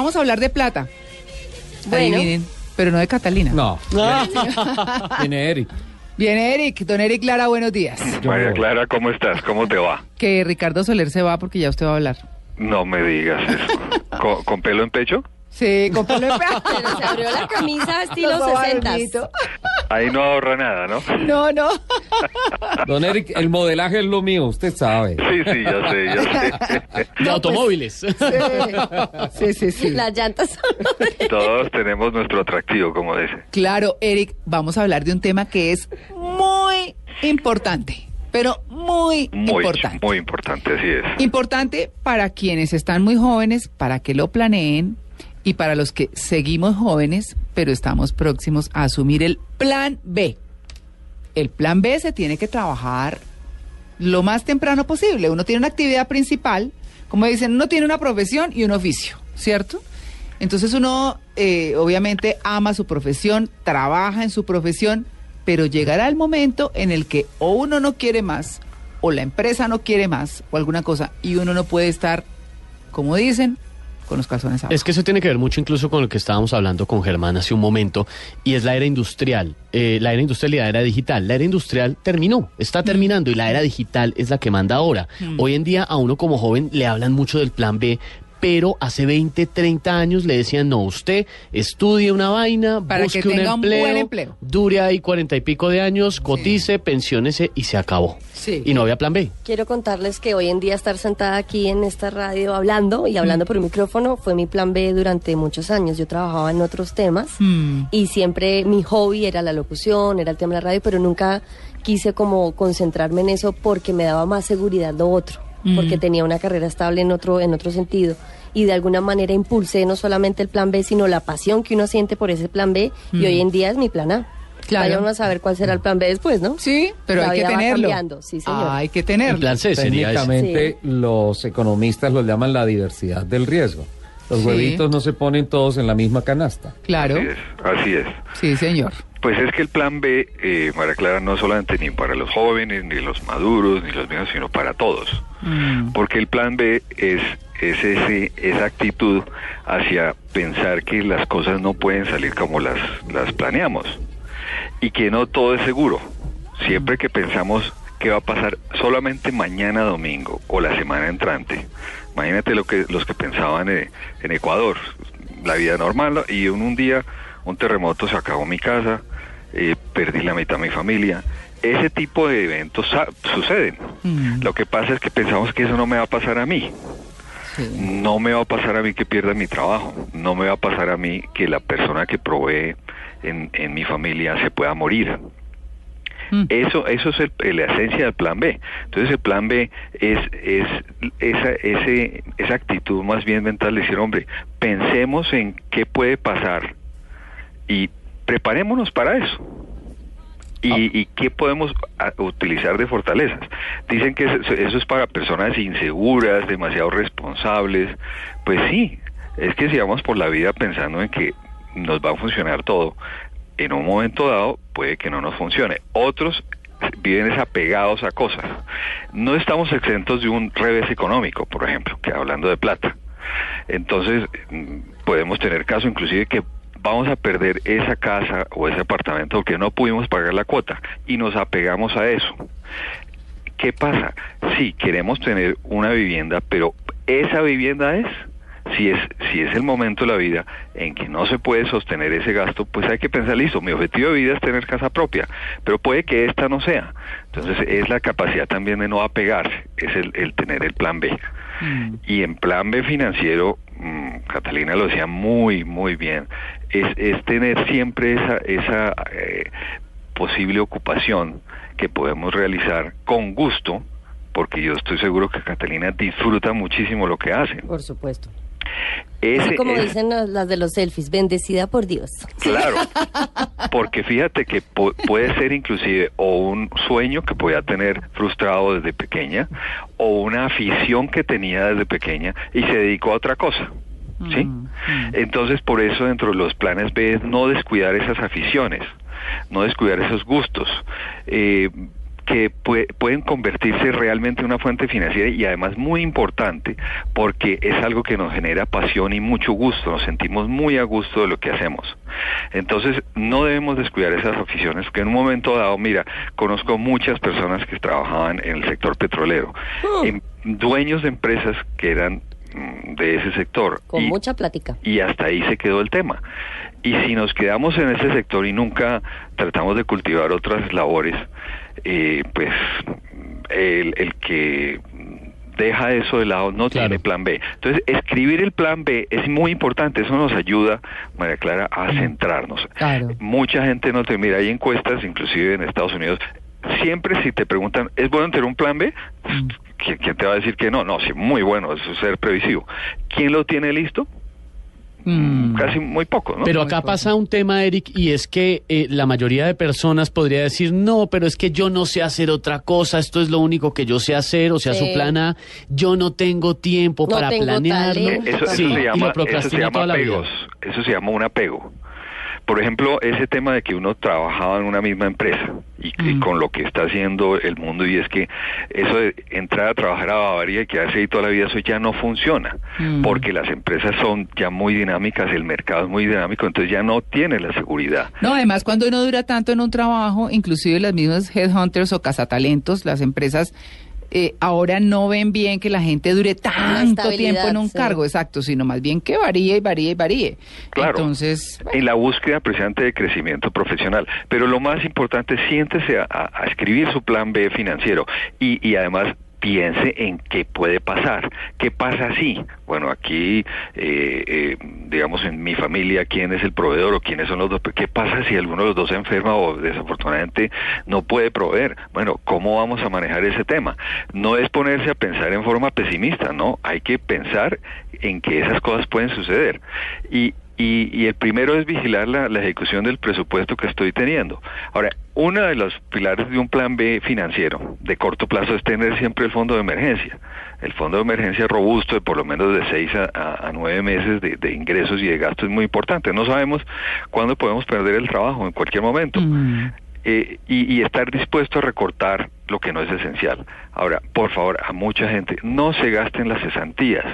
vamos a hablar de plata. Bueno. Adivinen, pero no de Catalina. No. Viene Eric. Viene Eric, don Eric Lara, buenos días. María. Clara, ¿cómo estás? ¿Cómo te va? Que Ricardo Soler se va porque ya usted va a hablar. No me digas eso. ¿Con, con pelo en pecho? Sí, con pelo de Pero se abrió la camisa estilo Todo 60. bonito. Ahí no ahorra nada, ¿no? No, no. Don Eric, el modelaje es lo mío, usted sabe. Sí, sí, ya sé, ya sé. De automóviles. Sí, sí, sí. Las llantas son Todos tenemos nuestro atractivo, como dice. Claro, Eric, vamos a hablar de un tema que es muy importante, pero muy, Muy, importante. muy importante, así es. Importante para quienes están muy jóvenes, para que lo planeen y para los que seguimos jóvenes, pero estamos próximos a asumir el plan B. El plan B se tiene que trabajar lo más temprano posible. Uno tiene una actividad principal, como dicen, uno tiene una profesión y un oficio, ¿cierto? Entonces uno eh, obviamente ama su profesión, trabaja en su profesión, pero llegará el momento en el que o uno no quiere más, o la empresa no quiere más, o alguna cosa, y uno no puede estar, como dicen, con los calzones abajo. Es que eso tiene que ver mucho incluso con lo que estábamos hablando con Germán hace un momento, y es la era industrial. Eh, la era industrial y la era digital. La era industrial terminó, está terminando, y la era digital es la que manda ahora. Hoy en día a uno como joven le hablan mucho del plan B. Pero hace 20, 30 años le decían, no, usted estudie una vaina, Para busque que un tenga un empleo, buen empleo. dure ahí cuarenta y pico de años, cotice, pensiónese y se acabó. Sí. Y no había plan B. Quiero contarles que hoy en día estar sentada aquí en esta radio hablando y hablando por un micrófono fue mi plan B durante muchos años. Yo trabajaba en otros temas Mm. y siempre mi hobby era la locución, era el tema de la radio, pero nunca quise como concentrarme en eso porque me daba más seguridad lo otro, Mm. porque tenía una carrera estable en otro en otro sentido y de alguna manera impulsé no solamente el plan B, sino la pasión que uno siente por ese plan B y hoy en día es mi plan A. Claro. Vaya uno a saber cuál será el plan B después, ¿no? Sí, pero La hay que tenerlo. cambiando, sí, señor. Hay que tenerlo. El plan C los economistas lo llaman la diversidad del riesgo. Los Sí. huevitos no se ponen todos en la misma canasta. Claro. Así es, así es. Sí, señor. Pues es que el plan B, eh, María Clara, no solamente ni para los jóvenes, ni los maduros, ni los niños, sino para todos. Mm. Porque el plan B es, es ese, esa actitud hacia pensar que las cosas no pueden salir como las, las planeamos y que no todo es seguro. Siempre que pensamos qué va a pasar solamente mañana domingo o la semana entrante, imagínate lo que los que pensaban eh, en Ecuador, la vida normal ¿no? y en un día un terremoto se acabó mi casa, eh, perdí la mitad de mi familia. Ese tipo de eventos suceden. Mm. Lo que pasa es que pensamos que eso no me va a pasar a mí. Sí. No me va a pasar a mí que pierda mi trabajo. No me va a pasar a mí que la persona que provee en, en mi familia se pueda morir. Mm. Eso, eso es el- la esencia del plan B. Entonces el plan B es, es esa, ese, esa actitud más bien mental de decir, hombre, pensemos en qué puede pasar y preparémonos para eso. ¿Y, y qué podemos utilizar de fortalezas? Dicen que eso, eso es para personas inseguras, demasiado responsables. Pues sí, es que si vamos por la vida pensando en que nos va a funcionar todo, en un momento dado puede que no nos funcione. Otros viven desapegados a cosas. No estamos exentos de un revés económico, por ejemplo, que hablando de plata. Entonces, mm, podemos tener caso inclusive que vamos a perder esa casa o ese apartamento porque no pudimos pagar la cuota y nos apegamos a eso. ¿Qué pasa? Sí, queremos tener una vivienda, pero esa vivienda es, si es, si es el momento de la vida en que no se puede sostener ese gasto, pues hay que pensar, listo, mi objetivo de vida es tener casa propia, pero puede que esta no sea. Entonces es la capacidad también de no apegarse, es el, el tener el plan B. Mm. Y en plan B financiero, mm, Catalina lo decía muy, muy bien, es, es tener siempre esa, esa eh, posible ocupación que podemos realizar con gusto, porque yo estoy seguro que Catalina disfruta muchísimo lo que hace. Por supuesto. Ese Así como es- dicen las, las de los selfies, bendecida por Dios. Claro, porque fíjate que pu- puede ser inclusive o un sueño que podía tener frustrado desde pequeña o una afición que tenía desde pequeña y se dedicó a otra cosa. ¿Sí? Mm, Entonces, por eso dentro de los planes B es no descuidar esas aficiones, no descuidar esos gustos. Eh, que pue- pueden convertirse realmente en una fuente financiera y además muy importante porque es algo que nos genera pasión y mucho gusto, nos sentimos muy a gusto de lo que hacemos. Entonces no debemos descuidar esas aficiones, que en un momento dado, mira, conozco muchas personas que trabajaban en el sector petrolero, em- dueños de empresas que eran mm, de ese sector. Con y- mucha plática. y hasta ahí se quedó el tema. Y si nos quedamos en ese sector y nunca tratamos de cultivar otras labores, eh, pues el, el que deja eso de lado no Claro. tiene plan B. Entonces, escribir el plan B es muy importante, eso nos ayuda, María Clara, a centrarnos. Claro. Mucha gente no te mira, hay encuestas, inclusive en Estados Unidos, siempre si te preguntan, ¿es bueno tener un plan B? ¿Quién, quién te va a decir que no? No, sí, muy bueno, eso es ser previsivo. ¿Quién lo tiene listo? Mm. Casi muy poco, ¿no? Pero acá pasa un tema, Eric, y es que eh, la mayoría de personas podría decir, no, pero es que yo no sé hacer otra cosa, esto es lo único que yo sé hacer, o sea, Sí. su plan A, yo no tengo tiempo No para tengo planearlo. Eh, Eso, eso Sí, se y llama, lo eso se llama toda la vida. apegos. Eso se llama un apego. Por ejemplo, ese tema de que uno trabajaba en una misma empresa y, y Mm. con lo que está haciendo el mundo y es que eso de entrar a trabajar a Bavaria y quedarse ahí toda la vida, eso ya no funciona Mm. porque las empresas son ya muy dinámicas, el mercado es muy dinámico, entonces ya no tiene la seguridad. No, además cuando uno dura tanto en un trabajo, inclusive las mismas headhunters o cazatalentos, las empresas eh, ahora no ven bien que la gente dure tanto tiempo en un sí. cargo, exacto, sino más bien que varíe y varíe y varíe. Claro. Entonces, en la búsqueda precisamente de crecimiento profesional. Pero lo más importante, siéntese a, a- a escribir su plan B financiero y, y además piense en qué puede pasar. ¿Qué pasa si? Bueno, aquí, eh, eh, digamos, en mi familia, ¿quién es el proveedor o quiénes son los dos? ¿Qué pasa si alguno de los dos se enferma o desafortunadamente no puede proveer? Bueno, ¿cómo vamos a manejar ese tema? No es ponerse a pensar en forma pesimista, ¿no? Hay que pensar en que esas cosas pueden suceder. Y, y, y el primero es vigilar la, la ejecución del presupuesto que estoy teniendo. Ahora, uno de los pilares de un plan B financiero de corto plazo es tener siempre el fondo de emergencia. El fondo de emergencia robusto de por lo menos de seis a, a- a nueve meses de, de ingresos y de gastos es muy importante. No sabemos cuándo podemos perder el trabajo, en cualquier momento. mm, Eh, y, y estar dispuesto a recortar lo que no es esencial. Ahora, por favor, a mucha gente, no se gasten las cesantías.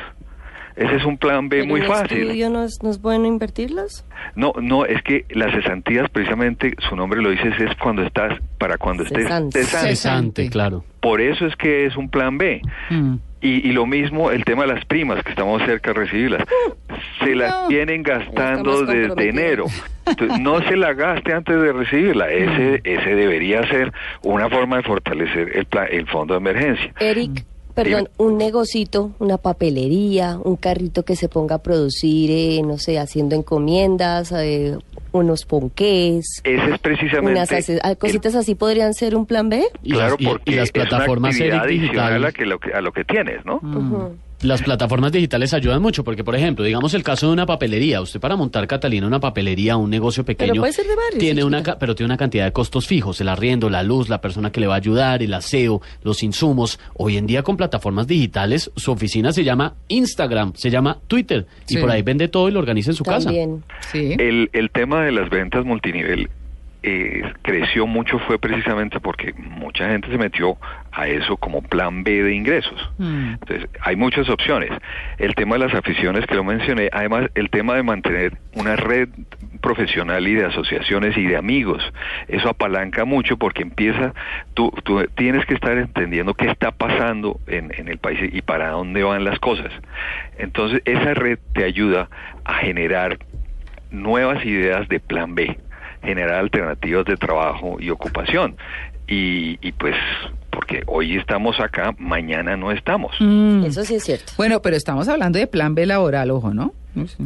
Ese es un plan B Pero muy fácil. estudio no es, no es bueno invertirlas? No, no, es que las cesantías, precisamente, su nombre lo dice, es cuando estás, para cuando estés Cesante. cesante. Claro. Por eso es que es un plan B. mm. Y, y lo mismo el tema de las primas, que estamos cerca de recibirlas. Se las No. vienen gastando desde enero. Entonces, no se la gaste antes de recibirla. Ese, ese debería ser una forma de fortalecer el, pla- el fondo de emergencia. Eric, perdón, Dime. un negocito, una papelería, un carrito que se ponga a producir, eh, no sé, haciendo encomiendas, eh, unos ponqués, Ese es precisamente... unas ah, cositas así podrían ser un plan B. Y claro, las, y- y porque las es una plataformas actividad Eric, adicional a, que lo que, a lo que tienes, ¿no? Ujú. Las plataformas digitales ayudan mucho, porque por ejemplo, digamos el caso de una papelería, usted para montar Catalina una papelería, un negocio pequeño, puede ser de varios, tiene sí, una, ca- pero tiene una cantidad de costos fijos, el arriendo, la luz, la persona que le va a ayudar, el aseo, los insumos. Hoy en día con plataformas digitales, su oficina se llama Instagram, se llama Twitter, Sí. y por ahí vende todo y lo organiza en su casa. También. Sí. El, el tema de las ventas multinivel eh, creció mucho fue precisamente porque mucha gente se metió a eso como plan B de ingresos. Mm. Entonces, hay muchas opciones. El tema de las aficiones que lo mencioné, además el tema de mantener una red profesional y de asociaciones y de amigos, eso apalanca mucho porque empieza, tú, tú tienes que estar entendiendo qué está pasando en, en el país y para dónde van las cosas. Entonces, esa red te ayuda a generar nuevas ideas de plan B, generar alternativas de trabajo y ocupación. Y, y pues, porque hoy estamos acá, mañana no estamos. Mm. Eso sí es cierto. Bueno, pero estamos hablando de plan B laboral, ojo, ¿no?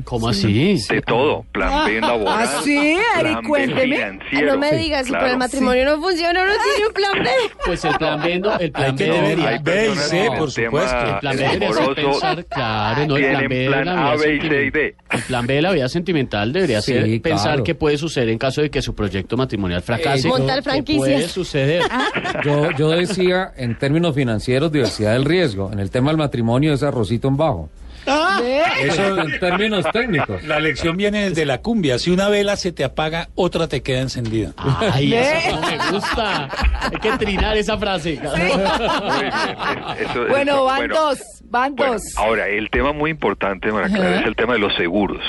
¿Cómo así? De todo, plan B laboral. ¿Ah, sí, Ari? Cuénteme. no me digas, si claro. para el matrimonio no funciona, uno tiene un plan B. Pues el plan B, no, el plan B tener debería... Hay B y C, por supuesto. El plan B debería pensar, claro, no, el plan B de plan la A, vida B y C y sentimental. D. El plan B de la vida sentimental debería Sí, ser pensar claro. qué puede suceder en caso de que su proyecto matrimonial fracase. Eh, Montar ¿Qué franquicias. puede suceder? Yo, yo decía en términos financieros diversidad del riesgo. En el tema del matrimonio es arrocito en bajo. ¿Ve? Eso, En términos técnicos. la lección viene desde la cumbia. Si una vela se te apaga, otra te queda encendida. Ay, eso me gusta. Hay que trinar esa frase. Eso- Bueno, eso- van dos, van Bueno, dos. ahora, el tema muy importante, Clara, Ajá. es el tema de los seguros.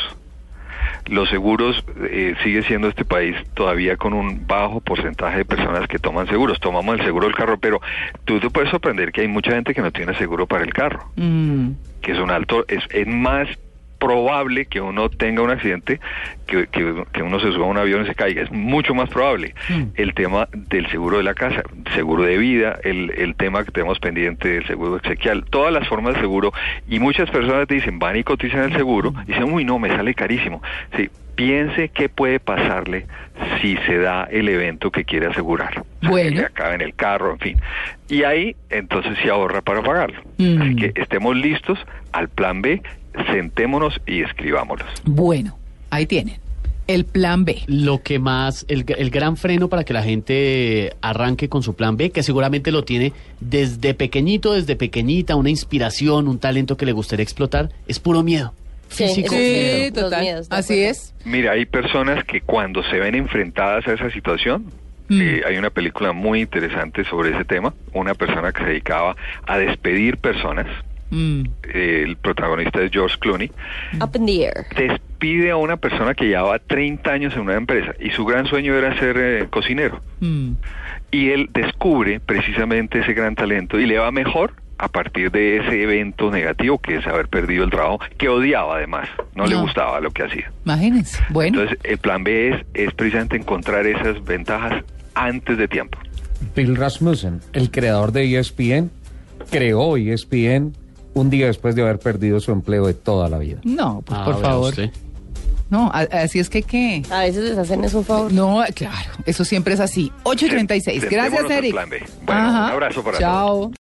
Los seguros eh, sigue siendo este país todavía con un bajo porcentaje de personas que toman seguros. Tomamos el seguro del carro, pero tú te puedes sorprender que hay mucha gente que no tiene seguro para el carro, Mm, que es un alto, es, es más probable que uno tenga un accidente que, que- que uno se suba a un avión y se caiga. Es mucho más probable. Mm. El tema del seguro de la casa, seguro de vida, el, el tema que tenemos pendiente del seguro exequial, todas las formas de seguro. Y muchas personas te dicen, van y cotizan el seguro y dicen, uy, no, me sale carísimo. Sí, piense qué puede pasarle si se da el evento que quiere asegurar. O sea, Bueno. que le acabe en el carro, en fin. Y ahí, entonces, se ahorra para pagarlo. Mm. Así que estemos listos al plan B, sentémonos y escribámoslos. Bueno, ahí tienen. El plan B. Lo que más, el, el gran freno para que la gente arranque con su plan B, que seguramente lo tiene desde pequeñito, desde pequeñita, una inspiración, un talento que le gustaría explotar, es puro miedo. Sí, Físico. Sí, Los total. miedos, Así es. Mira, hay personas que cuando se ven enfrentadas a esa situación, Mm. eh, hay una película muy interesante sobre ese tema, una persona que se dedicaba a despedir personas, Mm, el protagonista es George Clooney, Up in the air. despide a una persona que llevaba 30 años en una empresa y su gran sueño era ser eh, cocinero. mm. Y él descubre precisamente ese gran talento y le va mejor a partir de ese evento negativo que es haber perdido el trabajo, que odiaba además, no, le gustaba lo que hacía. Imagínense. Bueno, Entonces, el plan B es, es precisamente encontrar esas ventajas antes de tiempo. Bill Rasmussen, el creador de ESPN, creó ESPN un día después de haber perdido su empleo de toda la vida. no, pues Ah, por favor. usted. No, así es que qué. A veces les hacen eso un favor. No, claro, eso siempre es así. 8.36. Gracias, Eric. plan B. Bueno, un abrazo para todos. Chao.